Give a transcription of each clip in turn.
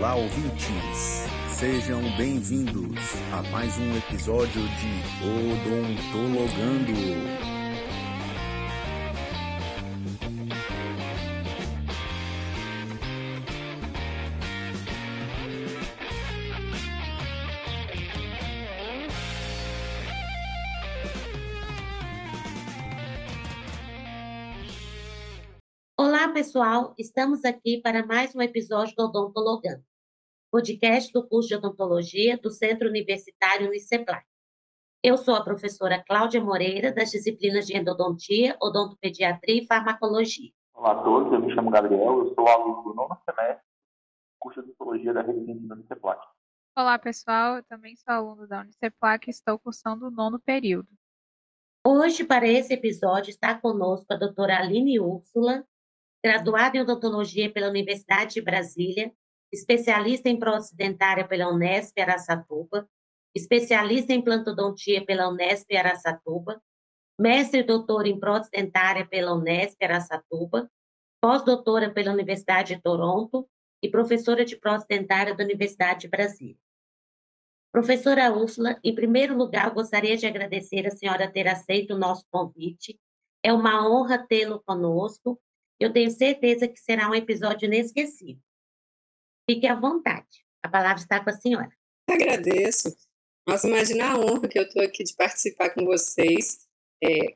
Olá, ouvintes! Sejam bem-vindos a mais um episódio de Odontologando. Olá, pessoal! Estamos aqui para mais um episódio do Odontologando, podcast do curso de odontologia do Centro Universitário Uniceplai. Eu sou a professora Cláudia Moreira, das disciplinas de endodontia, odontopediatria e farmacologia. Olá a todos, eu me chamo Gabriel, eu sou aluno do nono semestre do curso de odontologia da Rede da Uniceplac. Olá, pessoal, eu também sou aluno da Uniceplac e estou cursando o nono período. Hoje, para esse episódio, está conosco a doutora Aline Úrsula, graduada em odontologia pela Universidade de Brasília, especialista em prótese dentária pela Unesp Aracatuba, especialista em plantodontia pela Unesp Aracatuba, mestre e doutor em prótese dentária pela Unesp Aracatuba, pós-doutora pela Universidade de Toronto e professora de prótese dentária da Universidade de Brasília. Professora Úrsula, em primeiro lugar, gostaria de agradecer a senhora ter aceito o nosso convite. É uma honra tê-lo conosco eu tenho certeza que será um episódio inesquecível. Fique à vontade. A palavra está com a senhora. Agradeço. Nossa, imagina a honra que eu estou aqui de participar com vocês. É,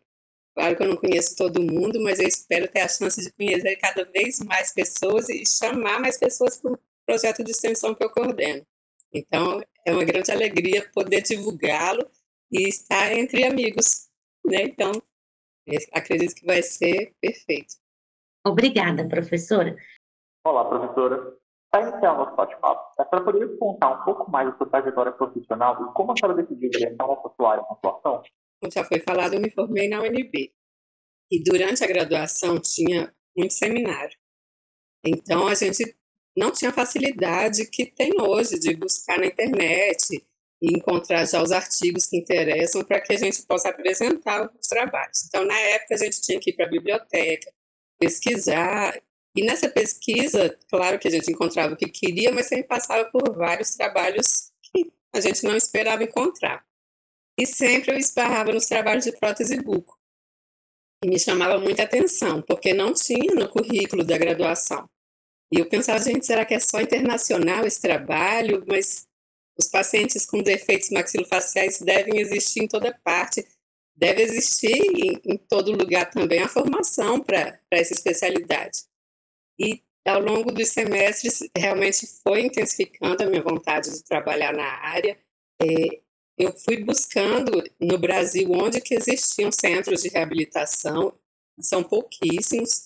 claro que eu não conheço todo mundo, mas eu espero ter a chance de conhecer cada vez mais pessoas e chamar mais pessoas para o projeto de extensão que eu coordeno. Então, é uma grande alegria poder divulgá-lo e estar entre amigos. Né? Então, acredito que vai ser perfeito. Obrigada, professora. Olá, professora. Para iniciar o nosso bate-papo, a senhora poderia contar um pouco mais da sua trajetória profissional e como a senhora decidiu ingressar na sua área de atuação? Como já foi falado, eu me formei na UNB. E durante a graduação tinha muito seminário. Então, a gente não tinha facilidade que tem hoje de buscar na internet e encontrar já os artigos que interessam para que a gente possa apresentar os trabalhos. Então, na época, a gente tinha que ir para a biblioteca, pesquisar. E nessa pesquisa, claro que a gente encontrava o que queria, mas sempre passava por vários trabalhos que a gente não esperava encontrar. E sempre eu esbarrava nos trabalhos de prótese buco. E me chamava muita atenção, porque não tinha no currículo da graduação. E eu pensava, gente, será que é só internacional esse trabalho? Mas os pacientes com defeitos maxilofaciais devem existir em toda parte deve existir em, em todo lugar também a formação para essa especialidade. E ao longo dos semestres, realmente foi intensificando a minha vontade de trabalhar na área. É, eu fui buscando no Brasil onde que existiam centros de reabilitação, são pouquíssimos,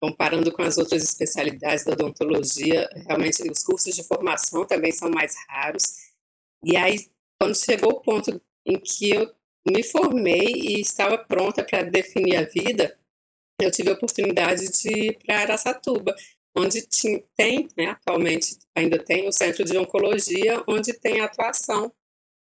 comparando com as outras especialidades da odontologia, realmente os cursos de formação também são mais raros. E aí, quando chegou o ponto em que eu me formei e estava pronta para definir a vida, eu tive a oportunidade de ir para Aracatuba, onde tem, né, atualmente ainda tem o Centro de Oncologia, onde tem atuação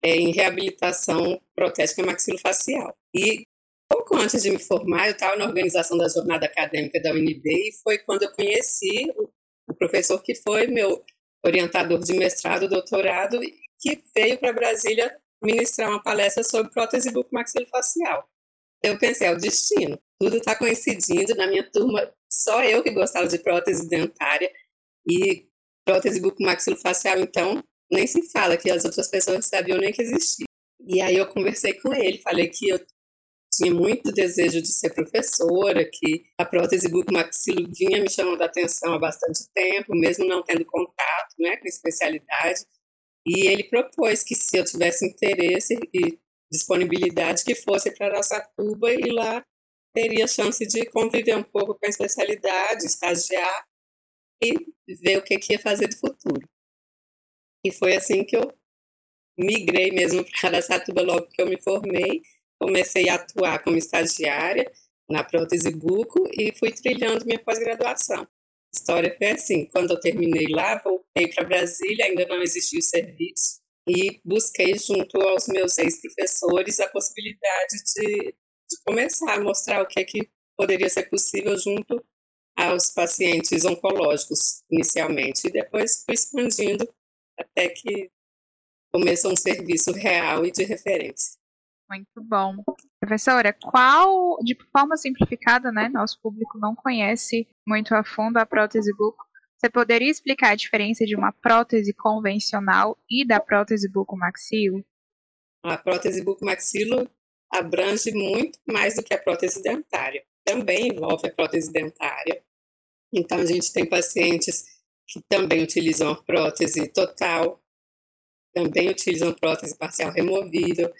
é, em reabilitação protética maxilofacial. E pouco antes de me formar, eu estava na organização da jornada acadêmica da UNB e foi quando eu conheci o, o professor que foi meu orientador de mestrado, doutorado, que veio para Brasília ministrar uma palestra sobre prótese bucomaxilofacial. Eu pensei, é o destino. Tudo está coincidindo. Na minha turma, só eu que gostava de prótese dentária e prótese bucomaxilofacial, então, nem se fala que as outras pessoas sabiam nem que existia. E aí eu conversei com ele, falei que eu tinha muito desejo de ser professora, que a prótese bucomaxilo vinha me chamando a atenção há bastante tempo, mesmo não tendo contato né, com especialidade. E ele propôs que se eu tivesse interesse e disponibilidade, que fosse para Araçatuba e lá teria chance de conviver um pouco com a especialidade, estagiar e ver o que, que ia fazer do futuro. E foi assim que eu migrei mesmo para Araçatuba logo que eu me formei, comecei a atuar como estagiária na prótese buco e fui trilhando minha pós-graduação história foi assim: quando eu terminei lá, voltei para Brasília, ainda não existia o serviço, e busquei, junto aos meus ex-professores, a possibilidade de, de, começar a mostrar o que é que poderia ser possível junto aos pacientes oncológicos inicialmente, e depois fui expandindo até que começou um serviço real e de referência. Muito bom. Professora, qual, de forma simplificada, né, nosso público não conhece muito a fundo a prótese buco, você poderia explicar a diferença de uma prótese convencional e da prótese bucomaxilo? A prótese bucomaxilo abrange muito mais do que a prótese dentária. Também envolve a prótese dentária. Então, a gente tem pacientes que também utilizam a prótese total, também utilizam prótese parcial removível,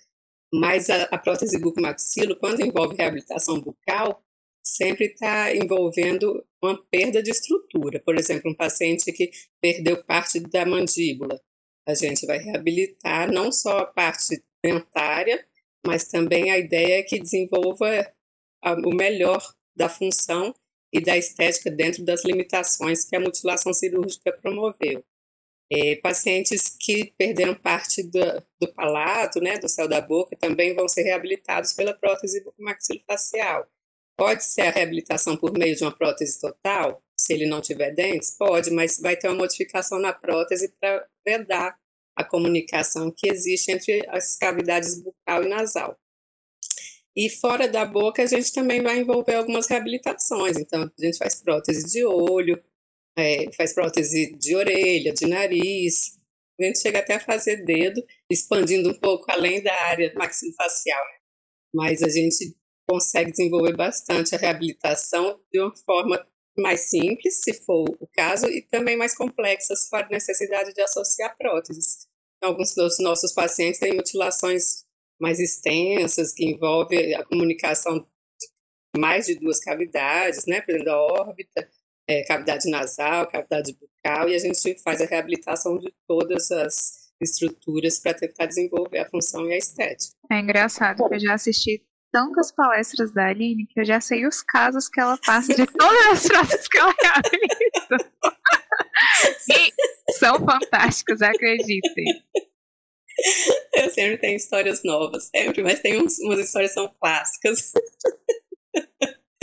mas a, a prótese bucomaxilo, quando envolve reabilitação bucal, sempre está envolvendo uma perda de estrutura. Por exemplo, um paciente que perdeu parte da mandíbula. A gente vai reabilitar não só a parte dentária, mas também a ideia é que desenvolva o melhor da função e da estética dentro das limitações que a mutilação cirúrgica promoveu. É, pacientes que perderam parte do, do palato, né, do céu da boca, também vão ser reabilitados pela prótese maxilofacial. Pode ser a reabilitação por meio de uma prótese total, se ele não tiver dentes? Pode, mas vai ter uma modificação na prótese para vedar a comunicação que existe entre as cavidades bucal e nasal. E fora da boca, a gente também vai envolver algumas reabilitações. Então, a gente faz prótese de olho, é, faz prótese de orelha, de nariz. A gente chega até a fazer dedo, expandindo um pouco além da área maxilofacial. Né? Mas a gente consegue desenvolver bastante a reabilitação de uma forma mais simples, se for o caso, e também mais complexa, se for a necessidade de associar próteses. Alguns dos nossos pacientes têm mutilações mais extensas, que envolvem a comunicação de mais de duas cavidades, né, por exemplo, da órbita, é, cavidade nasal, cavidade bucal, e a gente faz a reabilitação de todas as estruturas para tentar desenvolver a função e a estética. É engraçado, eu já assisti tantas palestras da Aline que eu já sei os casos que ela passa de todas as frases que ela realiza. e são fantásticos, acreditem. Eu sempre tenho histórias novas, sempre, mas tem uns, umas histórias que são clássicas.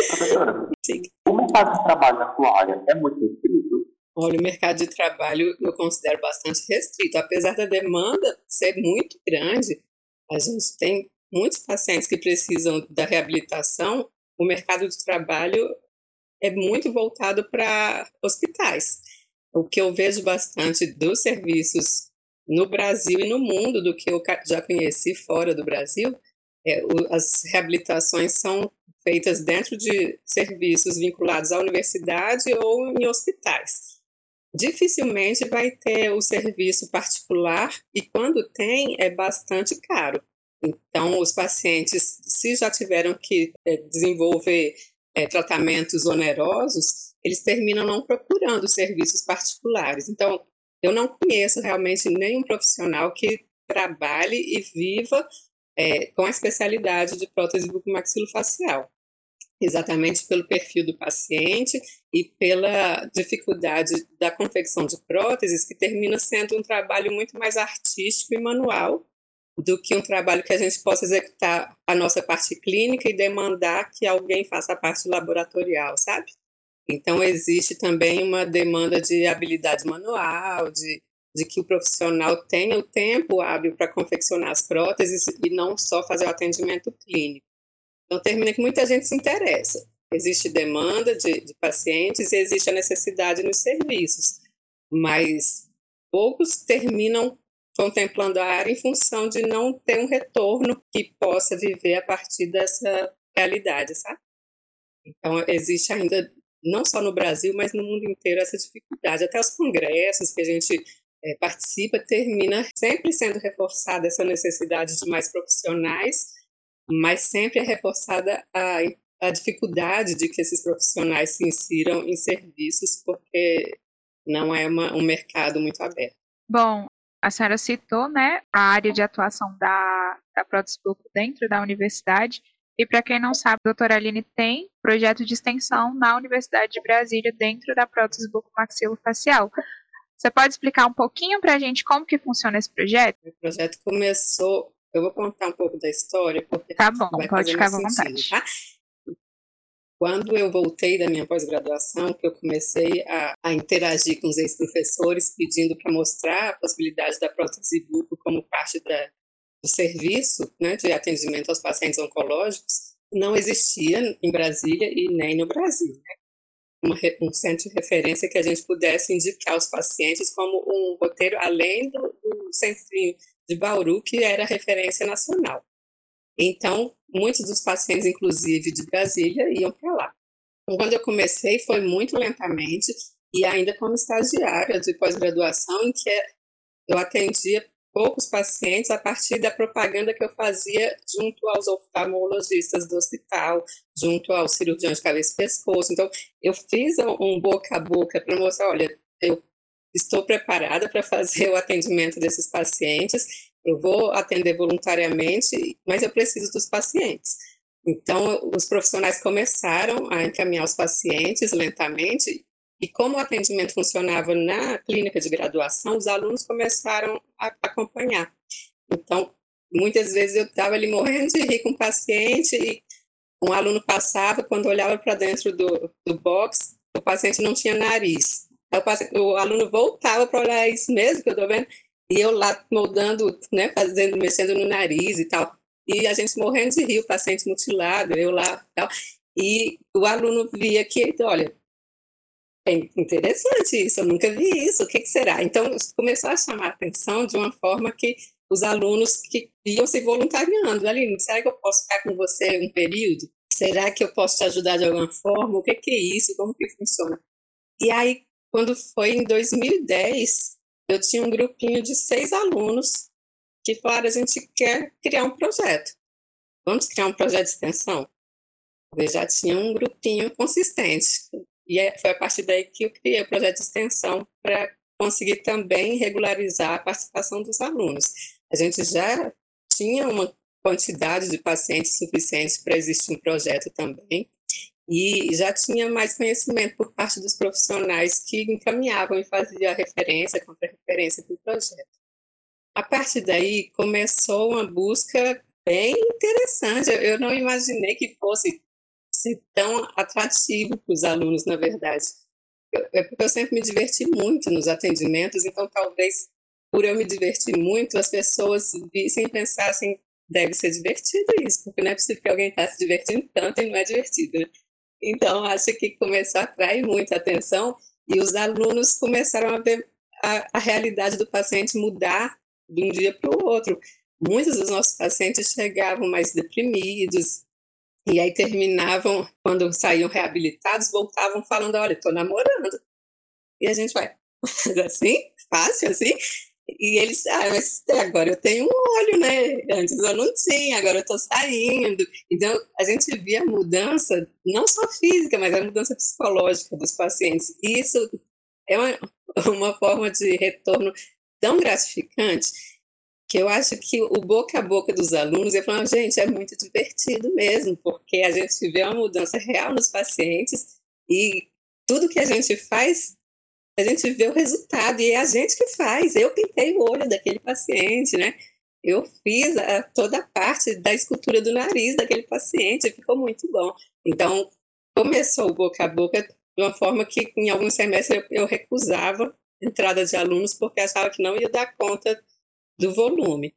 Professora, Sim. o mercado de trabalho na sua área é muito restrito? Olha, o mercado de trabalho eu considero bastante restrito. Apesar da demanda ser muito grande, a gente tem muitos pacientes que precisam da reabilitação, o mercado de trabalho é muito voltado para hospitais. O que eu vejo bastante dos serviços no Brasil e no mundo, do que eu já conheci fora do Brasil, é, o, as reabilitações são feitas dentro de serviços vinculados à universidade ou em hospitais. Dificilmente vai ter o serviço particular e quando tem é bastante caro. Então, os pacientes, se já tiveram que é, desenvolver é, tratamentos onerosos, eles terminam não procurando serviços particulares. Então, eu não conheço realmente nenhum profissional que trabalhe e viva é, com a especialidade de prótese bucomaxilofacial, exatamente pelo perfil do paciente e pela dificuldade da confecção de próteses, que termina sendo um trabalho muito mais artístico e manual do que um trabalho que a gente possa executar a nossa parte clínica e demandar que alguém faça a parte laboratorial, sabe? Então, existe também uma demanda de habilidade manual, de, de que o profissional tenha o tempo hábil para confeccionar as próteses e não só fazer o atendimento clínico. Então, termina que muita gente se interessa. Existe demanda de, de pacientes e existe a necessidade nos serviços, mas poucos terminam contemplando a área em função de não ter um retorno que possa viver a partir dessa realidade, sabe? Então, existe ainda, não só no Brasil, mas no mundo inteiro, essa dificuldade. Até os congressos que a gente é, participa, termina sempre sendo reforçada essa necessidade de mais profissionais, mas sempre é reforçada a, a dificuldade de que esses profissionais se insiram em serviços, porque não é uma, um mercado muito aberto. Bom, a senhora citou, né, a área de atuação da, da prótese dentro da universidade. E para quem não sabe, a doutora Aline tem projeto de extensão na Universidade de Brasília dentro da prótese bucomaxilofacial. Você pode explicar um pouquinho para a gente como que funciona esse projeto? O projeto começou, eu vou contar um pouco da história, porque tá bom, pode ficar à vontade. Tá? Quando eu voltei da minha pós-graduação, que eu comecei a, a interagir com os ex-professores, pedindo para mostrar a possibilidade da prótese buco como parte da, do serviço né, de atendimento aos pacientes oncológicos, não existia em Brasília e nem no Brasil. Né? Uma, um centro de referência que a gente pudesse indicar os pacientes como um roteiro além do, do centrinho de Bauru, que era referência nacional. Então, muitos dos pacientes, inclusive de Brasília, iam para lá. Então, quando eu comecei, foi muito lentamente, e ainda como estagiária de pós-graduação, em que eu atendia poucos pacientes a partir da propaganda que eu fazia junto aos oftalmologistas do hospital, junto aos cirurgiões de cabeça e pescoço. Então, eu fiz um boca a boca para mostrar, olha, eu estou preparada para fazer o atendimento desses pacientes eu vou atender voluntariamente, mas eu preciso dos pacientes. Então, os profissionais começaram a encaminhar os pacientes lentamente, e como o atendimento funcionava na clínica de graduação, os alunos começaram a acompanhar. Então, muitas vezes eu estava ali morrendo de rir com o paciente, e um aluno passava, quando olhava para dentro do, do box, o paciente não tinha nariz. O, paciente, o aluno voltava para olhar isso mesmo que eu estou vendo, e eu lá moldando, né, fazendo, mexendo no nariz e tal. E a gente morrendo de rir, o paciente mutilado, eu lá tal. E o aluno via que, olha, é interessante isso, eu nunca vi isso, o que, que será? Então, começou a chamar a atenção de uma forma que os alunos que iam se voluntariando. Aline, será que eu posso ficar com você um período? Será que eu posso te ajudar de alguma forma? O que, que é isso? Como que funciona? E aí, quando foi em 2010, eu tinha um grupinho de seis alunos que falaram: a gente quer criar um projeto. Vamos criar um projeto de extensão? Eu já tinha um grupinho consistente. E é, foi a partir daí que eu criei o projeto de extensão para conseguir também regularizar a participação dos alunos. A gente já tinha uma quantidade de pacientes suficiente para existir um projeto também, e já tinha mais conhecimento por parte dos profissionais que encaminhavam e faziam a referência, contra-referência do projeto. A partir daí começou uma busca bem interessante. Eu não imaginei que fosse ser tão atrativo para os alunos, na verdade. é porque eu sempre me diverti muito nos atendimentos, então talvez por eu me divertir muito, as pessoas vissem pensassem, deve ser divertido isso, porque não é possível que alguém está se divertindo tanto e não é divertido. Né? Então, acho que começou a atrair muita atenção e os alunos começaram a ver a, a realidade do paciente mudar de um dia para o outro. Muitos dos nossos pacientes chegavam mais deprimidos e aí terminavam, quando saíam reabilitados, voltavam falando: Olha, estou namorando. E a gente vai, assim? Fácil assim? E eles, ah, mas agora eu tenho um olho, né? Antes eu não tinha, agora eu tô saindo. Então, a gente via a mudança, não só física, mas a mudança psicológica dos pacientes. E isso é uma, uma forma de retorno tão gratificante que eu acho que o boca a boca dos alunos, eu falo, gente, é muito divertido mesmo, porque a gente vê uma mudança real nos pacientes e tudo que a gente faz a gente vê o resultado e é a gente que faz. Eu pintei o olho daquele paciente, né? Eu fiz a, toda a parte da escultura do nariz daquele paciente, ficou muito bom. Então, começou o boca a boca de uma forma que em alguns semestres eu, eu recusava entrada de alunos porque achava que não ia dar conta do volume.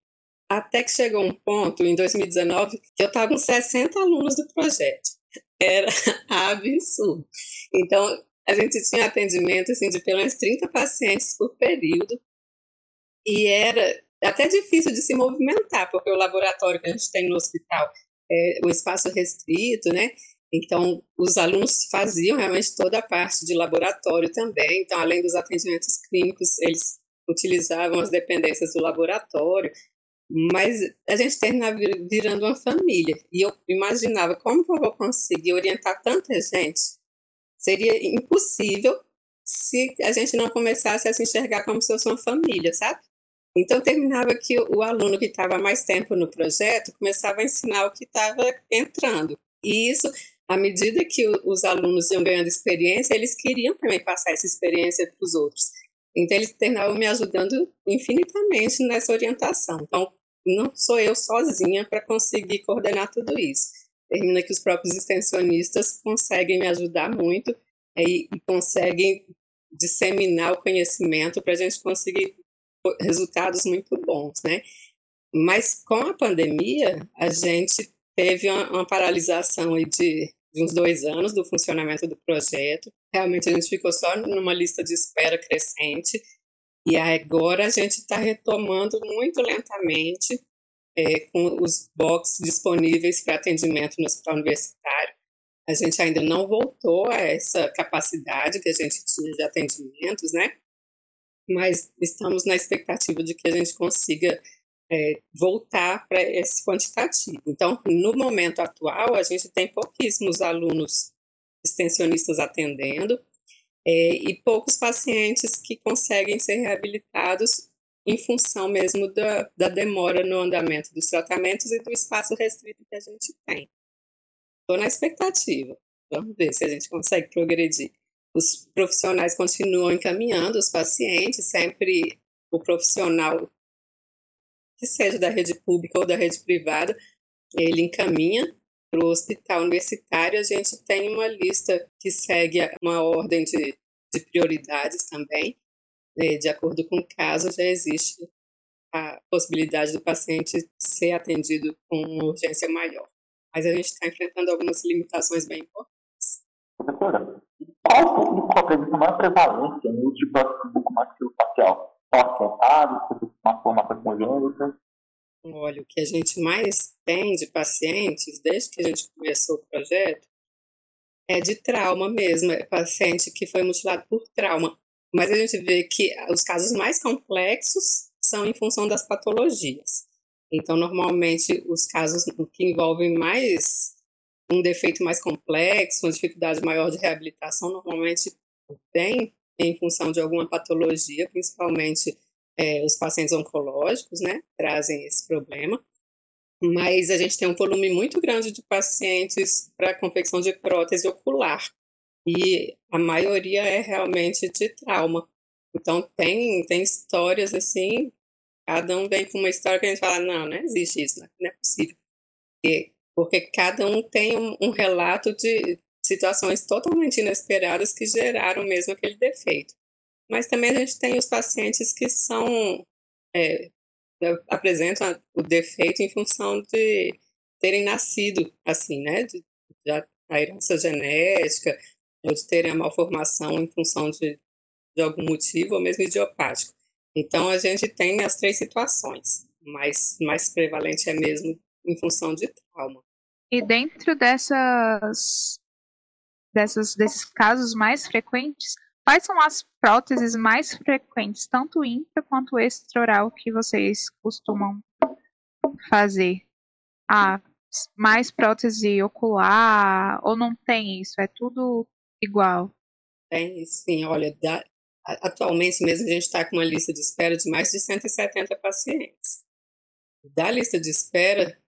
Até que chegou um ponto, em 2019, que eu estava com 60 alunos do projeto. Era absurdo. Então, a gente tinha atendimento assim, de pelo menos 30 pacientes por período, e era até difícil de se movimentar, porque o laboratório que a gente tem no hospital é o espaço restrito, né? Então, os alunos faziam realmente toda a parte de laboratório também. Então, além dos atendimentos clínicos, eles utilizavam as dependências do laboratório. Mas a gente terminava virando uma família. E eu imaginava como eu vou conseguir orientar tanta gente Seria impossível se a gente não começasse a se enxergar como se fosse uma família, sabe? Então, terminava que o aluno que estava mais tempo no projeto começava a ensinar o que estava entrando. E isso, à medida que os alunos iam ganhando experiência, eles queriam também passar essa experiência para os outros. Então, eles terminavam me ajudando infinitamente nessa orientação. Então, não sou eu sozinha para conseguir coordenar tudo isso. Termina que os próprios extensionistas conseguem me ajudar muito é, e conseguem disseminar o conhecimento para a gente conseguir resultados muito bons, né? Mas com a pandemia, a gente teve uma, uma paralisação aí de, de uns dois anos do funcionamento do projeto. Realmente a gente ficou só numa lista de espera crescente e agora a gente está retomando muito lentamente é, com os boxes disponíveis para atendimento no hospital universitário. A gente ainda não voltou a essa capacidade que a gente tinha de atendimentos, né? Mas estamos na expectativa de que a gente consiga é, voltar para esse quantitativo. Então, no momento atual, a gente tem pouquíssimos alunos extensionistas atendendo é, e poucos pacientes que conseguem ser reabilitados em função mesmo da, da demora no andamento dos tratamentos e do espaço restrito que a gente tem. Estou na expectativa. Vamos ver se a gente consegue progredir. Os profissionais continuam encaminhando os pacientes, sempre o profissional, que seja da rede pública ou da rede privada, ele encaminha para o hospital universitário. A gente tem uma lista que segue uma ordem de, de prioridades também. Né, de acordo com o caso, já existe a possibilidade do paciente ser atendido com urgência maior. Mas a gente está enfrentando algumas limitações bem importantes. Professora, qual público apresenta maior prevalência no uso de público maxilofacial? São afetados, uma formação congênita? Olha, o que a gente mais tem de pacientes, desde que a gente começou o projeto, é de trauma mesmo, é paciente que foi mutilado por trauma. Mas a gente vê que os casos mais complexos são em função das patologias. Então, normalmente, os casos que envolvem mais um defeito mais complexo, uma dificuldade maior de reabilitação, normalmente vem em função de alguma patologia, principalmente é, os pacientes oncológicos, né, trazem esse problema. Mas a gente tem um volume muito grande de pacientes para confecção de prótese ocular e a maioria é realmente de trauma. Então tem, tem histórias assim, cada um vem com uma história que a gente fala, não, não existe isso, não é possível. E, porque cada um tem um, um relato de situações totalmente inesperadas que geraram mesmo aquele defeito. Mas também a gente tem os pacientes que são é, apresentam o defeito em função de terem nascido assim, né? De, de a herança genética, de terem a malformação em função de, de algum motivo, ou mesmo idiopático. Então, a gente tem as três situações, mas mais prevalente é mesmo em função de trauma. E dentro dessas, dessas desses casos mais frequentes, quais são as próteses mais frequentes, tanto intra quanto extraoral, que vocês costumam fazer? Ah, mais prótese ocular, ou não tem isso? É tudo igual. Tem, sim. Olha, da, atualmente mesmo a gente está com uma lista de espera de mais de 170 pacientes. Da lista de espera,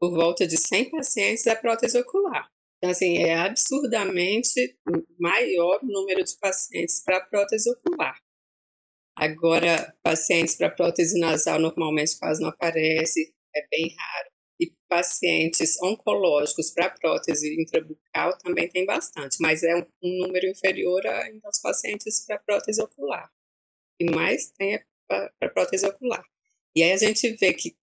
por volta de 100 pacientes é prótese ocular. Então, assim, é absurdamente maior o número de pacientes para prótese ocular. Agora, pacientes para prótese nasal normalmente quase não aparece, é bem raro. E pacientes oncológicos para prótese intrabucal também tem bastante, mas é um, número inferior ainda aos pacientes para prótese ocular. E mais tem é para prótese ocular. E aí a gente vê que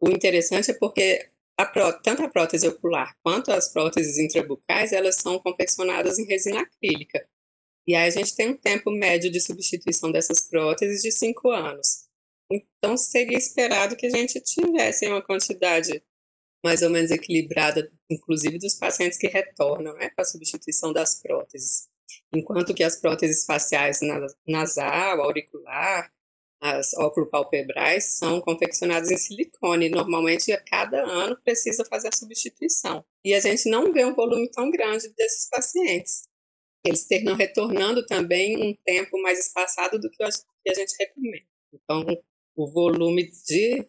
o interessante é porque a pró, tanto a prótese ocular quanto as próteses intrabucais, elas são confeccionadas em resina acrílica. E aí a gente tem um tempo médio de substituição dessas próteses de cinco anos. Então seria esperado que a gente tivesse uma quantidade mais ou menos equilibrada, inclusive dos pacientes que retornam né, para a substituição das próteses. Enquanto que as próteses faciais nasal, auricular, as óculo-palpebrais são confeccionadas em silicone. Normalmente, a cada ano precisa fazer a substituição. E a gente não vê um volume tão grande desses pacientes. Eles terminam retornando também um tempo mais espaçado do que a gente recomenda. Então, o volume de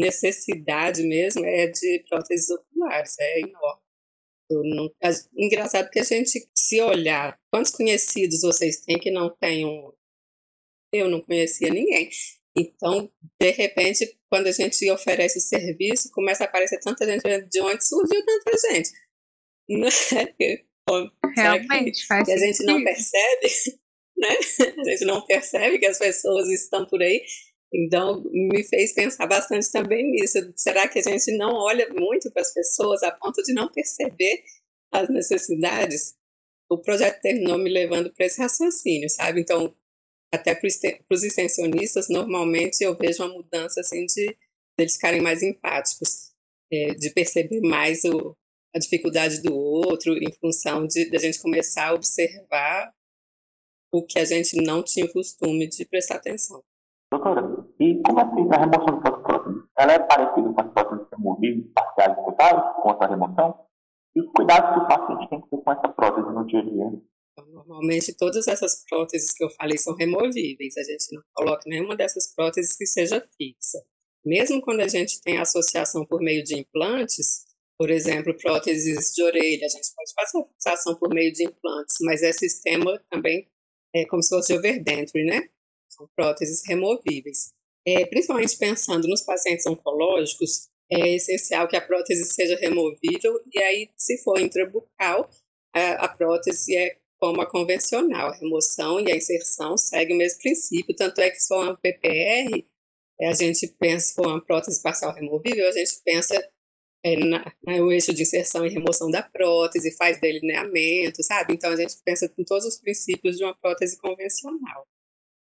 necessidade mesmo é de próteses oculares, é enorme. Não, é engraçado que a gente, se olhar, quantos conhecidos vocês têm que não tenham? Eu não conhecia ninguém. Então, de repente, quando a gente oferece o serviço, começa a aparecer tanta gente de onde surgiu tanta gente. Realmente, que, faz que a gente não percebe, né? A gente não percebe que as pessoas estão por aí. Então, me fez pensar bastante também nisso. Será que a gente não olha muito para as pessoas a ponto de não perceber as necessidades? O projeto terminou me levando para esse raciocínio, sabe? Então, até para os extensionistas, normalmente eu vejo uma mudança assim de eles ficarem mais empáticos, é, de perceber mais o, a dificuldade do outro em função de, de a gente começar a observar o que a gente não tinha o costume de prestar atenção. Doutora, e como é feita a remoção das próteses? Ela é parecida com as próteses removíveis parciais e totais, com essa remoção? E os cuidados que o paciente tem que ter com essa prótese no dia a dia? Normalmente, todas essas próteses que eu falei são removíveis. A gente não coloca nenhuma dessas próteses que seja fixa. Mesmo quando a gente tem associação por meio de implantes, por exemplo, próteses de orelha, a gente pode fazer a fixação por meio de implantes, mas é sistema também é como se fosse de overdenture, né? São próteses removíveis. É, principalmente pensando nos pacientes oncológicos, é essencial que a prótese seja removível e aí, se for intrabucal, a, a prótese é como a convencional, a remoção e a inserção segue o mesmo princípio, tanto é que se for uma PPR, a gente pensa, for uma prótese parcial removível, a gente pensa é, na, no eixo de inserção e remoção da prótese, faz delineamento, sabe? Então a gente pensa em todos os princípios de uma prótese convencional.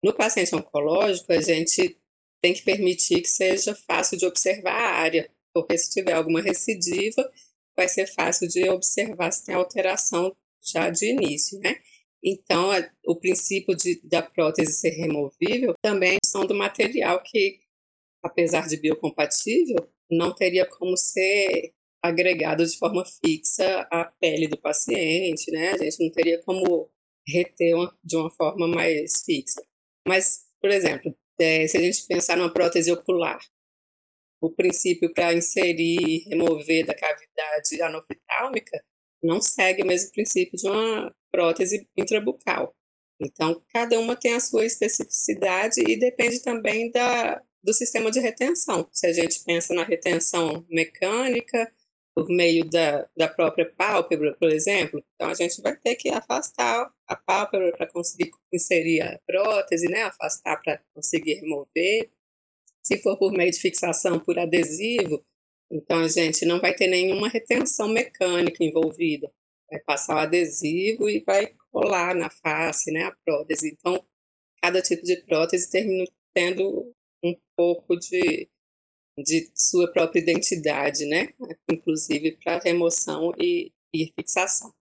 No paciente oncológico, a gente tem que permitir que seja fácil de observar a área, porque se tiver alguma recidiva, vai ser fácil de observar se tem alteração já de início, né? Então, o princípio de, da prótese ser removível também são do material que, apesar de biocompatível, não teria como ser agregado de forma fixa à pele do paciente, né? A gente não teria como reter uma, de uma forma mais fixa. Mas, por exemplo, é, se a gente pensar numa prótese ocular, o princípio para inserir e remover da cavidade anoftalmica não segue o mesmo princípio de uma prótese intrabucal. Então, cada uma tem a sua especificidade e depende também da, do sistema de retenção. Se a gente pensa na retenção mecânica, por meio da, da própria pálpebra, por exemplo, então a gente vai ter que afastar a pálpebra para conseguir inserir a prótese, né? afastar para conseguir remover. Se for por meio de fixação por adesivo, então a gente não vai ter nenhuma retenção mecânica envolvida. Vai passar o adesivo e vai colar na face, né, a prótese. Então, cada tipo de prótese termina tendo um pouco de, de sua própria identidade, né? Inclusive para remoção e, e fixação.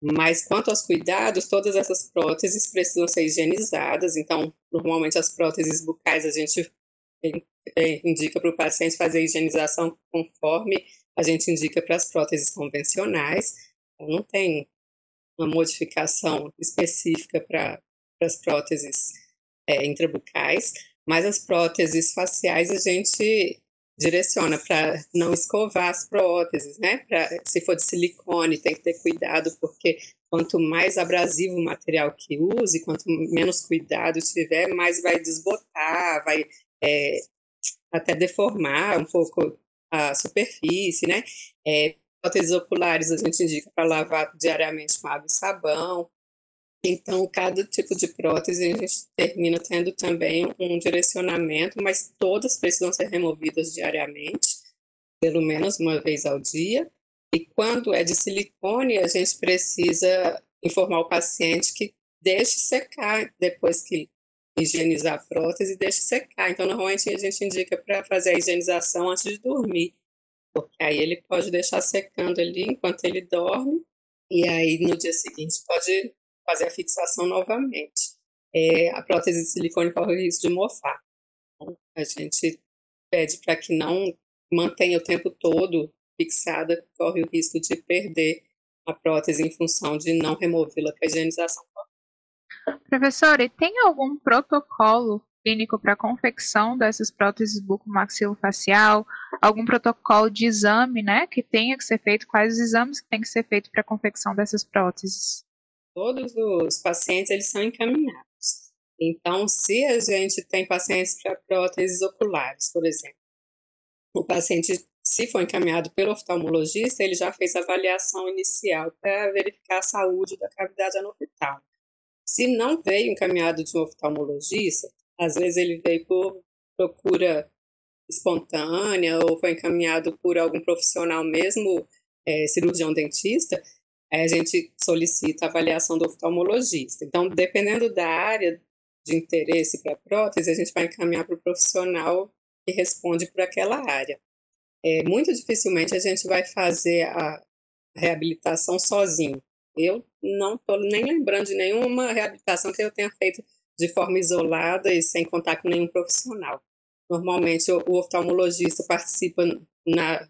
Mas quanto aos cuidados, todas essas próteses precisam ser higienizadas. Então, normalmente as próteses bucais a gente é, indica para o paciente fazer a higienização conforme a gente indica para as próteses convencionais. Então, não tem uma modificação específica para as próteses é, intrabucais. Mas as próteses faciais a gente direciona para não escovar as próteses, né? Pra, se for de silicone, tem que ter cuidado, porque quanto mais abrasivo o material que use, quanto menos cuidado tiver, mais vai desbotar, vai é, até deformar um pouco a superfície, né? É, próteses oculares a gente indica para lavar diariamente com água e sabão. Então, cada tipo de prótese a gente termina tendo também um direcionamento, mas todas precisam ser removidas diariamente, pelo menos uma vez ao dia. E quando é de silicone, a gente precisa informar o paciente que deixe secar depois que higienizar a prótese deixe secar. Então, normalmente a gente indica para fazer a higienização antes de dormir, porque aí ele pode deixar secando ali enquanto ele dorme, e aí no dia seguinte pode fazer a fixação novamente. É, a prótese de silicone corre o risco de mofar. Então, a gente pede para que não mantenha o tempo todo fixada, corre o risco de perder a prótese em função de não removê-la com a higienização. Professora, tem algum protocolo clínico para confecção dessas próteses bucomaxilofacial? Algum protocolo de exame, né, que tenha que ser feito? Quais os exames que tem que ser feito para a confecção dessas próteses? Todos os pacientes eles são encaminhados. Então, se a gente tem pacientes para próteses oculares, por exemplo, o paciente se for encaminhado pelo oftalmologista, ele já fez avaliação inicial para verificar a saúde da cavidade anoftalmica. Se não veio encaminhado de um oftalmologista, às vezes ele veio por procura espontânea ou foi encaminhado por algum profissional mesmo, é, cirurgião dentista, a gente solicita a avaliação do oftalmologista. Então, dependendo da área de interesse para a prótese, a gente vai encaminhar para o profissional que responde por aquela área. É, muito dificilmente a gente vai fazer a reabilitação sozinho. Eu não estou nem lembrando de nenhuma reabilitação que eu tenha feito de forma isolada e sem contar com nenhum profissional. Normalmente, o, oftalmologista participa na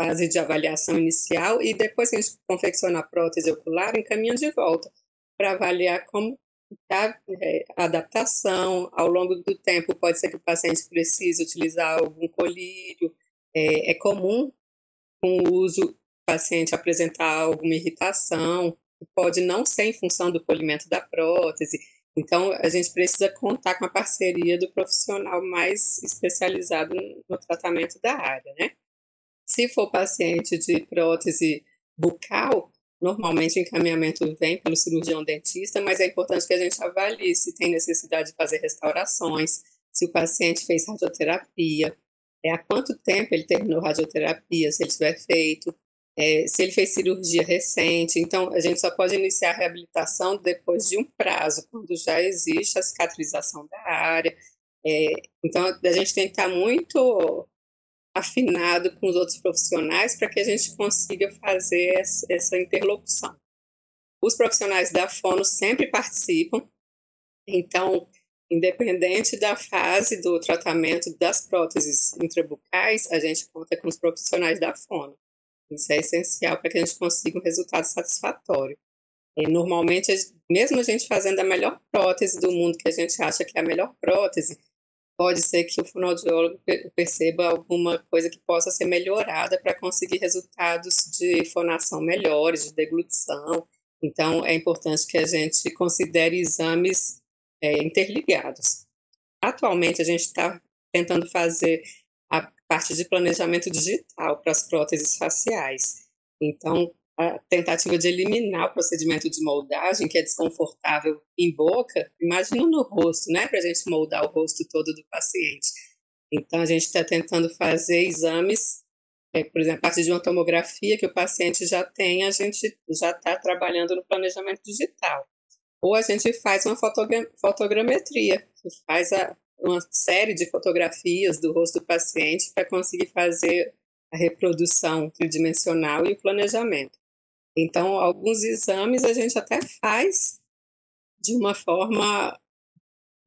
fase de avaliação inicial e depois que a gente confecciona a prótese ocular, encaminha de volta para avaliar como está é, a adaptação. Ao longo do tempo, pode ser que o paciente precise utilizar algum colírio. É, é comum, com o uso, o paciente apresentar alguma irritação, pode não ser em função do polimento da prótese, então, a gente precisa contar com a parceria do profissional mais especializado no tratamento da área, né? Se for paciente de prótese bucal, normalmente o encaminhamento vem pelo cirurgião dentista, mas é importante que a gente avalie se tem necessidade de fazer restaurações, se o paciente fez radioterapia, é, há quanto tempo ele terminou radioterapia, se ele tiver feito, é, se ele fez cirurgia recente. Então, a gente só pode iniciar a reabilitação depois de um prazo, quando já existe a cicatrização da área. É, então, a gente tem que estar muito afinado com os outros profissionais para que a gente consiga fazer essa interlocução. Os profissionais da Fono sempre participam, então, independente da fase do tratamento das próteses intrabucais, a gente conta com os profissionais da Fono. Isso é essencial para que a gente consiga um resultado satisfatório. E, normalmente, mesmo a gente fazendo a melhor prótese do mundo, que a gente acha que é a melhor prótese, pode ser que o fonoaudiólogo perceba alguma coisa que possa ser melhorada para conseguir resultados de fonação melhores, de deglutição. Então, é importante que a gente considere exames é, interligados. Atualmente, a gente está tentando fazer a parte de planejamento digital para as próteses faciais. Então, a tentativa de eliminar o procedimento de moldagem, que é desconfortável em boca, imagina no rosto, né? Para a gente moldar o rosto todo do paciente. Então, a gente está tentando fazer exames, é, por exemplo, a partir de uma tomografia que o paciente já tem, a gente já está trabalhando no planejamento digital. Ou a gente faz uma fotogra fotogrametria, que faz a, uma série de fotografias do rosto do paciente para conseguir fazer a reprodução tridimensional e o planejamento. Então, alguns exames a gente até faz de uma forma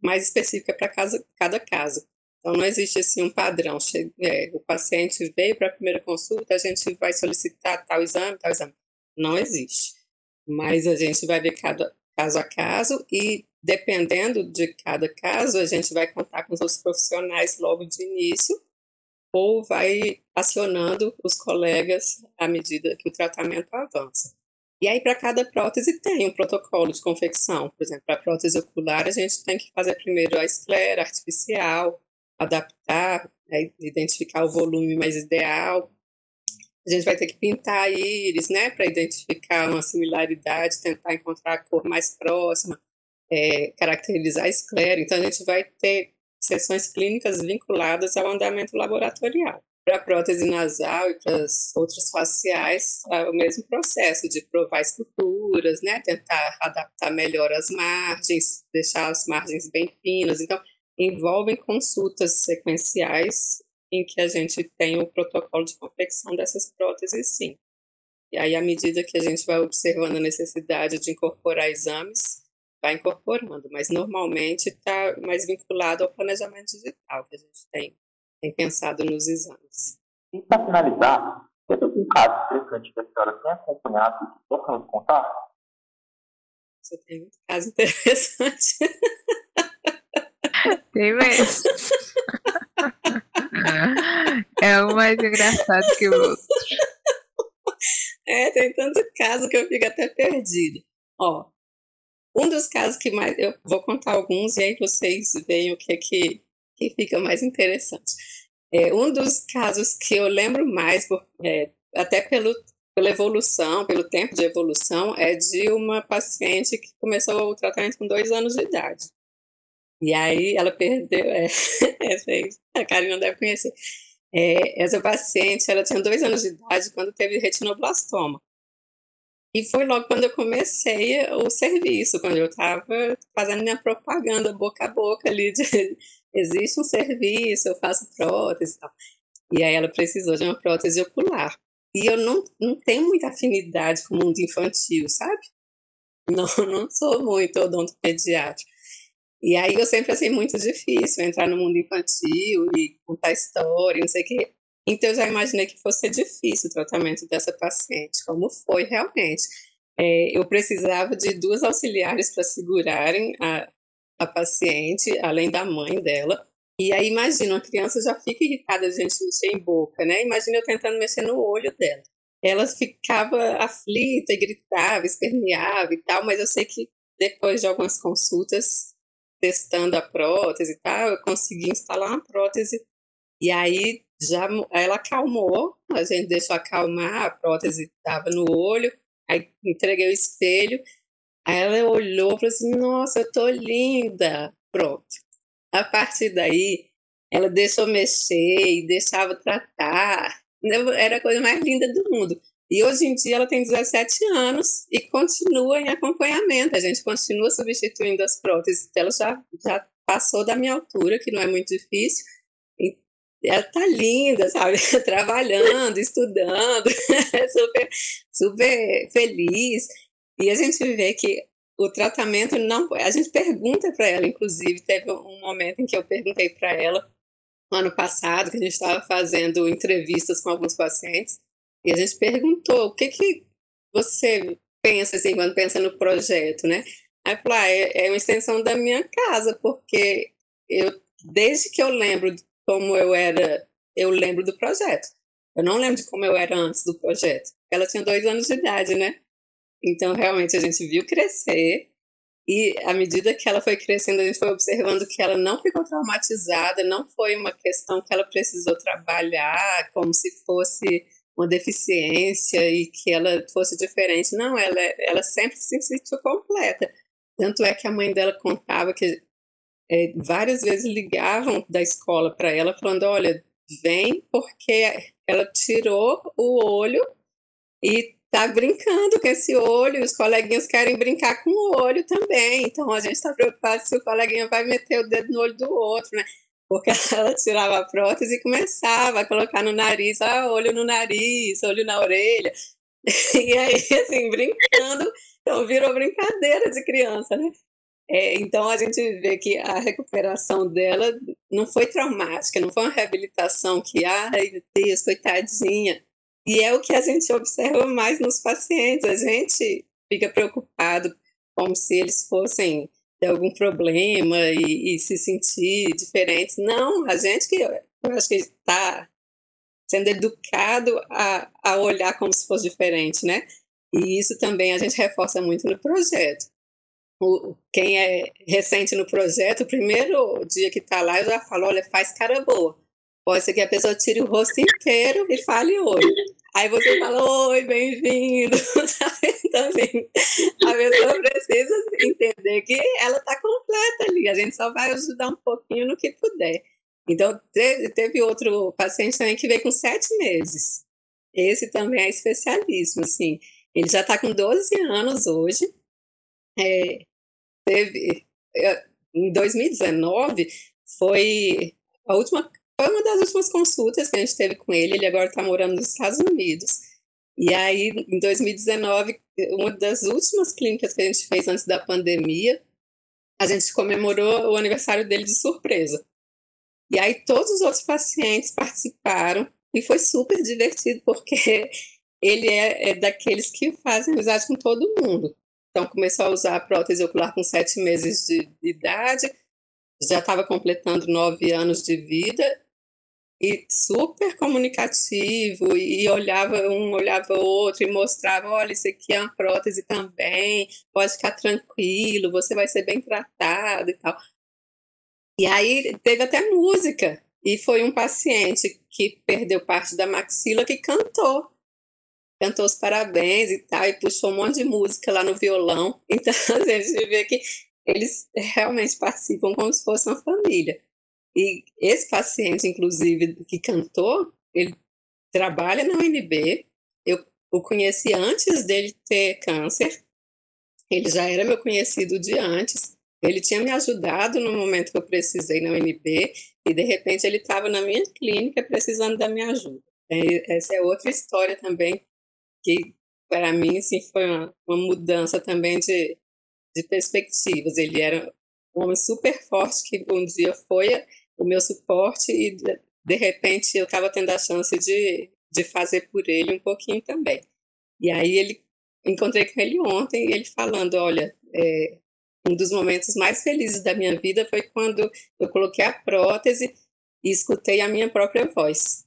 mais específica para cada caso. Então, não existe assim um padrão. É, o paciente veio para a primeira consulta, a gente vai solicitar tal exame, tal exame. Não existe. Mas a gente vai ver cada caso a caso e dependendo de cada caso, a gente vai contar com os outros profissionais logo de início ou vai acionando os colegas à medida que o tratamento avança. E aí, para cada prótese, tem um protocolo de confecção. Por exemplo, para a prótese ocular, a gente tem que fazer primeiro a esclera artificial, adaptar, né, identificar o volume mais ideal. A gente vai ter que pintar a íris, né, para identificar uma similaridade, tentar encontrar a cor mais próxima é, caracterizar a esclera. Então, a gente vai ter sessões clínicas vinculadas ao andamento laboratorial. Para a prótese nasal e para as outras faciais, é o mesmo processo de provar esculturas, né? tentar adaptar melhor as margens, deixar as margens bem finas. Então, envolvem consultas sequenciais em que a gente tem o protocolo de confecção dessas próteses, sim. E aí, à medida que a gente vai observando a necessidade de incorporar exames, vai incorporando, mas normalmente está mais vinculado ao planejamento digital que a gente tem, tem pensado nos exames. E para finalizar, teve algum caso interessante que a senhora tem acompanhado e que possa nos contar? Você tem muito caso interessante. Tem mesmo. É um mais engraçado que o outro. É, tem tanto caso que eu fico até perdida. Ó, um dos casos que mais. Eu vou contar alguns e aí vocês veem o que é que, que fica mais interessante. É, um dos casos que eu lembro mais, por, é, até pelo, pela evolução, pelo tempo de evolução, é de uma paciente que começou o tratamento com dois anos de idade. E aí ela perdeu, é, essa aí, a Karina deve conhecer. É, essa paciente, ela tinha dois anos de idade quando teve retinoblastoma. E foi logo quando eu comecei o serviço, quando eu estava fazendo minha propaganda boca a boca ali de existe um serviço, eu faço prótese e tal. E aí ela precisou de uma prótese ocular. E eu não, não tenho muita afinidade com o mundo infantil, sabe? Não, não sou muito odontopediátrico. E aí eu sempre achei muito difícil entrar no mundo infantil e contar história, não sei o quê. Então eu já imaginei que fosse difícil o tratamento dessa paciente, como foi realmente. É, eu precisava de duas auxiliares para segurarem a, a paciente, além da mãe dela. E aí imagina, uma criança já fica irritada a gente mexer em boca, né? Imagina eu tentando mexer no olho dela. Ela ficava aflita gritava, esperneava e tal, mas eu sei que depois de algumas consultas testando a prótese e tal, eu consegui instalar uma prótese. E aí já ela acalmou, a gente deixou acalmar, a prótese estava no olho, aí entreguei o espelho. Aí ela olhou e falou assim: Nossa, eu tô linda. Pronto. A partir daí, ela deixou mexer e deixava tratar. Era a coisa mais linda do mundo. E hoje em dia ela tem 17 anos e continua em acompanhamento. A gente continua substituindo as próteses. Ela já, já passou da minha altura, que não é muito difícil. Ela tá linda, sabe? Trabalhando, estudando, super, super feliz. E a gente vê que o tratamento não. A gente pergunta para ela, inclusive, teve um momento em que eu perguntei para ela, ano passado, que a gente estava fazendo entrevistas com alguns pacientes. E a gente perguntou o que, que você pensa assim quando pensa no projeto, né? Aí falou, ah, é, é uma extensão da minha casa, porque eu, desde que eu lembro como eu era, eu lembro do projeto. Eu não lembro de como eu era antes do projeto. Ela tinha dois anos de idade, né? Então, realmente, a gente viu crescer e à medida que ela foi crescendo, a gente foi observando que ela não ficou traumatizada, não foi uma questão que ela precisou trabalhar como se fosse uma deficiência e que ela fosse diferente. Não, ela, ela sempre se sentiu completa. Tanto é que a mãe dela contava que é, várias vezes ligavam da escola para ela falando: olha, vem porque ela tirou o olho e tá brincando com esse olho, os coleguinhas querem brincar com o olho também. Então a gente está preocupado se o coleguinha vai meter o dedo no olho do outro, né? porque ela tirava a prótese e começava a colocar no nariz, ah, olho no nariz, olho na orelha. E aí, assim, brincando, então virou brincadeira de criança, né? É, então a gente vê que a recuperação dela não foi traumática, não foi uma reabilitação que, ai meu Deus, coitadinha. E é o que a gente observa mais nos pacientes. A gente fica preocupado como se eles fossem ter algum problema e, e, se sentir diferentes. Não, a gente que eu acho que está sendo educado a, a olhar como se fosse diferente, né? E isso também a gente reforça muito no projeto. Quem é recente no projeto, o primeiro dia que está lá, eu já falo, olha, faz cara boa. Pode ser que a pessoa tire o rosto inteiro e fale oi. Aí você fala, oi, bem-vindo. então, assim, a pessoa precisa entender que ela está completa ali. A gente só vai ajudar um pouquinho no que puder. Então, teve, teve outro paciente também que veio com sete meses. Esse também é especialíssimo, assim. Ele já está com 12 anos hoje. É, teve, é, em 2019, foi a última foi uma das últimas consultas que a gente teve com ele. Ele agora está morando nos Estados Unidos. E aí, em 2019, uma das últimas clínicas que a gente fez antes da pandemia, a gente comemorou o aniversário dele de surpresa. E aí, todos os outros pacientes participaram e foi super divertido, porque ele é, é daqueles que fazem amizade com todo mundo. Então, começou a usar a prótese ocular com sete meses de idade, já estava completando nove anos de vida e super comunicativo e olhava um olhava o outro e mostrava olha isso aqui é uma prótese também pode ficar tranquilo você vai ser bem tratado e tal e aí teve até música E foi um paciente que perdeu parte da maxila que cantou. Cantou os parabéns e tal, e puxou um monte de música lá no violão. Então, a gente vê que eles realmente participam como se fosse uma família. E esse paciente, inclusive, que cantou, ele trabalha na UNB. Eu o conheci antes dele ter câncer. Ele já era meu conhecido de antes. Ele tinha me ajudado no momento que eu precisei na UNB e de repente ele estava na minha clínica precisando da minha ajuda. Essa é outra história também que para mim assim foi uma, uma mudança também de, de perspectivas. Ele era um homem super forte que um dia foi o meu suporte e de, repente eu estava tendo a chance de, de fazer por ele um pouquinho também. E aí ele encontrei com ele ontem ele falando, olha, é, um dos momentos mais felizes da minha vida foi quando eu coloquei a prótese e escutei a minha própria voz.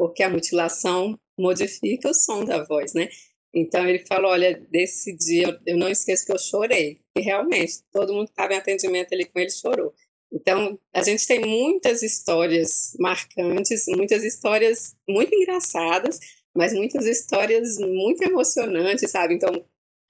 Porque a mutilação modifica o som da voz, né? Então ele falou: Olha, desse dia eu não esqueço que eu chorei. E realmente, todo mundo que estava em atendimento ali com ele chorou. Então, a gente tem muitas histórias marcantes, muitas histórias muito engraçadas, mas muitas histórias muito emocionantes, sabe? Então,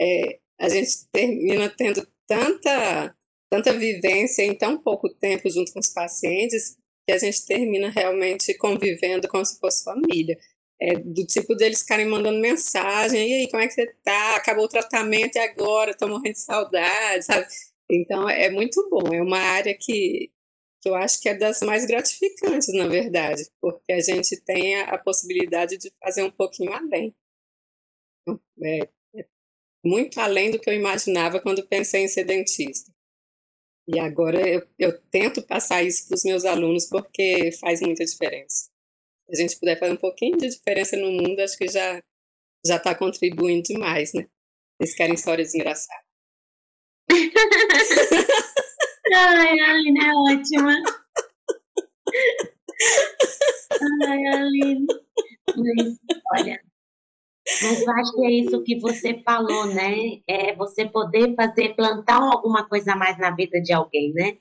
é, a gente termina tendo tanta, tanta vivência em tão pouco tempo junto com os pacientes que a gente termina realmente convivendo como se fosse família. É, do tipo deles ficarem mandando mensagem, e aí, como é que você tá? Acabou o tratamento e agora? Tô morrendo de saudade, sabe? Então, é muito bom. É uma área que, que eu acho que é das mais gratificantes, na verdade, porque a gente tem a, a possibilidade de fazer um pouquinho além. É, muito além do que eu imaginava quando pensei em ser dentista. E agora eu, eu tento passar isso para os meus alunos porque faz muita diferença. Se a gente puder fazer um pouquinho de diferença no mundo, acho que já já está contribuindo demais, né? Eles querem histórias engraçadas. Ai, a Aline é ótima. Ai, Aline. Mas, olha, mas eu acho que é isso que você falou, né? É você poder fazer, plantar alguma coisa a mais na vida de alguém, né?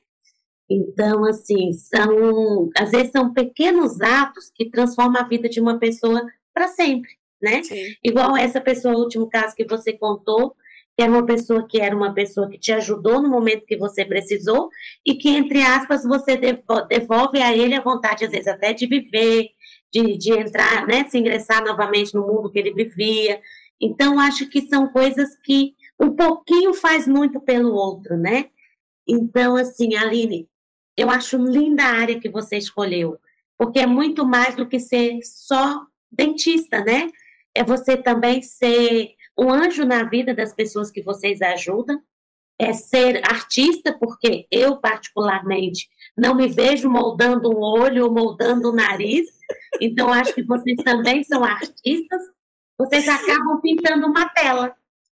Então, assim, são, às vezes são pequenos atos que transformam a vida de uma pessoa para sempre, né? Sim. Igual essa pessoa, o último caso que você contou, que era uma pessoa que era uma pessoa que te ajudou no momento que você precisou e que, entre aspas, você devolve a ele a vontade, às vezes, até de viver, de, de entrar, né, se ingressar novamente no mundo que ele vivia. Então, acho que são coisas que um pouquinho faz muito pelo outro, né? Então, assim, Aline, eu acho linda a área que você escolheu, porque é muito mais do que ser só dentista, né? É você também ser um anjo na vida das pessoas que vocês ajudam, é ser artista, porque eu, particularmente, não me vejo moldando um olho ou moldando o nariz, então acho que vocês também são artistas, vocês acabam pintando uma tela,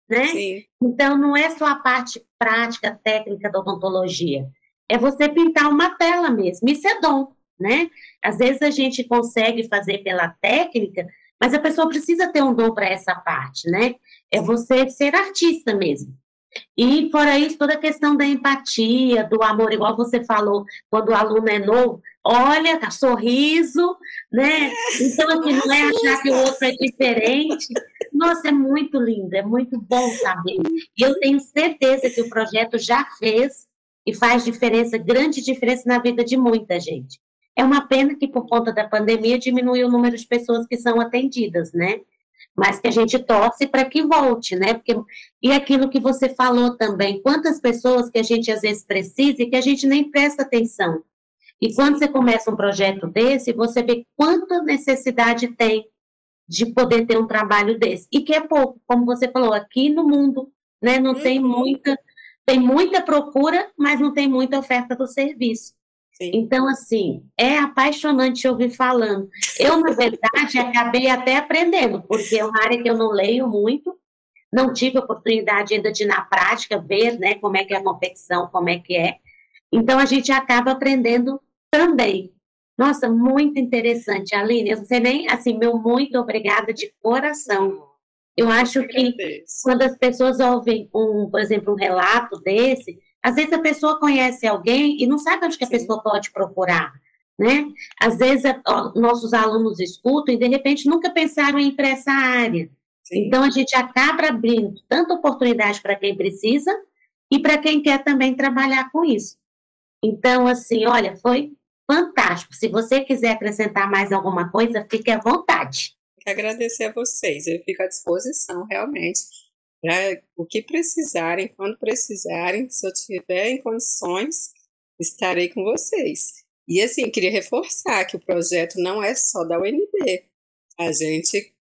né? Sim. Então não é só a parte prática, técnica da odontologia, é você pintar uma tela mesmo, isso é dom, né? Às vezes a gente consegue fazer pela técnica, mas a pessoa precisa ter um dom para essa parte, né? É você ser artista mesmo. E fora isso, toda a questão da empatia, do amor, igual você falou, quando o aluno é novo, olha, sorriso, né? Então, aqui não é achar que o outro é diferente. Nossa, é muito lindo, é muito bom saber. E eu tenho certeza que o projeto já fez e faz diferença, grande diferença na vida de muita gente. É uma pena que, por conta da pandemia, diminuiu o número de pessoas que são atendidas, né? Mas que a gente torce para que volte, né? Porque, e aquilo que você falou também, quantas pessoas que a gente às vezes precisa e que a gente nem presta atenção. E quando você começa um projeto desse, você vê quanta necessidade tem de poder ter um trabalho desse. E que é pouco, como você falou, aqui no mundo, né? Não uhum. tem muita, tem muita procura, mas não tem muita oferta do serviço. Sim. Então, assim, é apaixonante ouvir falando. Eu, na verdade, acabei até aprendendo, porque é uma área que eu não leio muito, não tive oportunidade ainda de, na prática, ver né, como é que é a confecção, como é que é. Então, a gente acaba aprendendo também. Nossa, muito interessante, Aline. Você nem, assim, meu muito obrigada de coração. Eu acho que quando as pessoas ouvem, um, por exemplo, um relato desse, às vezes a pessoa conhece alguém e não sabe onde que a pessoa pode procurar, né? Às vezes, ó, nossos alunos escutam e, de repente, nunca pensaram em ir para essa área. Sim. Então, a gente acaba abrindo tanta oportunidade para quem precisa e para quem quer também trabalhar com isso. Então, assim, olha, foi fantástico. Se você quiser acrescentar mais alguma coisa, fique à vontade. Quero agradecer a vocês. Eu fico à disposição, realmente, para o que precisarem, quando precisarem, se eu tiver em condições, estarei com vocês. E assim, queria reforçar que o projeto não é só da UNB. A gente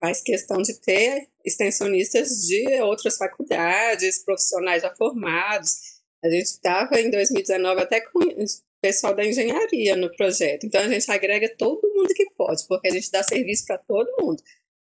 faz questão de ter extensionistas de outras faculdades, profissionais já formados. A gente estava em 2019 até com o pessoal da engenharia no projeto. Então a gente agrega todo mundo que pode, porque a gente dá serviço para todo mundo.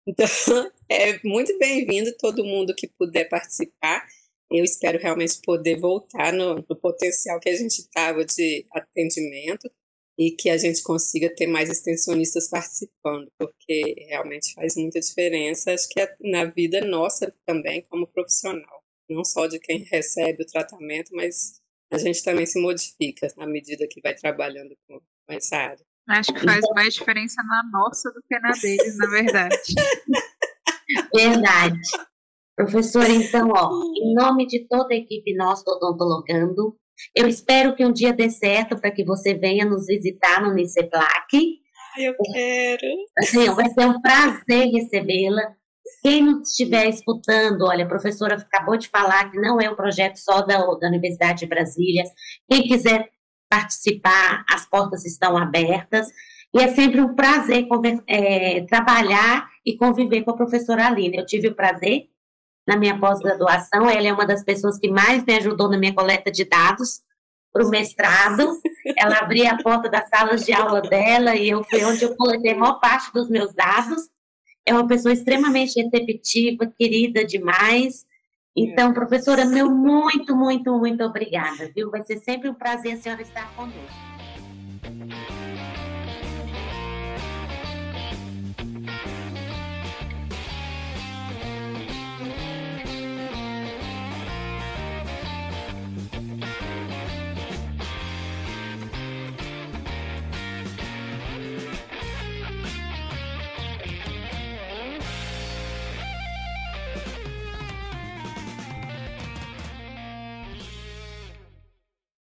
Então é muito bem-vindo todo mundo que puder participar. Eu espero realmente poder voltar no, no potencial que a gente estava de atendimento e que a gente consiga ter mais extensionistas participando, porque realmente faz muita diferença, acho que é na vida nossa também como profissional, não só de quem recebe o tratamento, mas a gente também se modifica à medida que vai trabalhando com, essa área. Acho que faz mais diferença na nossa do que na deles, na verdade. Verdade. Professora, então, ó, em nome de toda a equipe nossa odontologando, eu espero que um dia dê certo para que você venha nos visitar no Niceplac. Ai, eu quero. Assim, vai ser um prazer recebê-la. Quem não estiver escutando, olha, a professora acabou de falar que não é um projeto só da, da Universidade de Brasília. Quem quiser participar, as portas estão abertas. E é sempre um prazer é, trabalhar e conviver com a professora Aline. Eu tive o prazer na minha pós-graduação. Ela é uma das pessoas que mais me ajudou na minha coleta de dados para o mestrado. Ela abria a porta das salas de aula dela e eu fui onde eu coletei a maior parte dos meus dados. É uma pessoa extremamente receptiva, querida demais. Então, professora, meu muito, muito, muito obrigada, viu? Vai ser sempre um prazer a senhora estar conosco.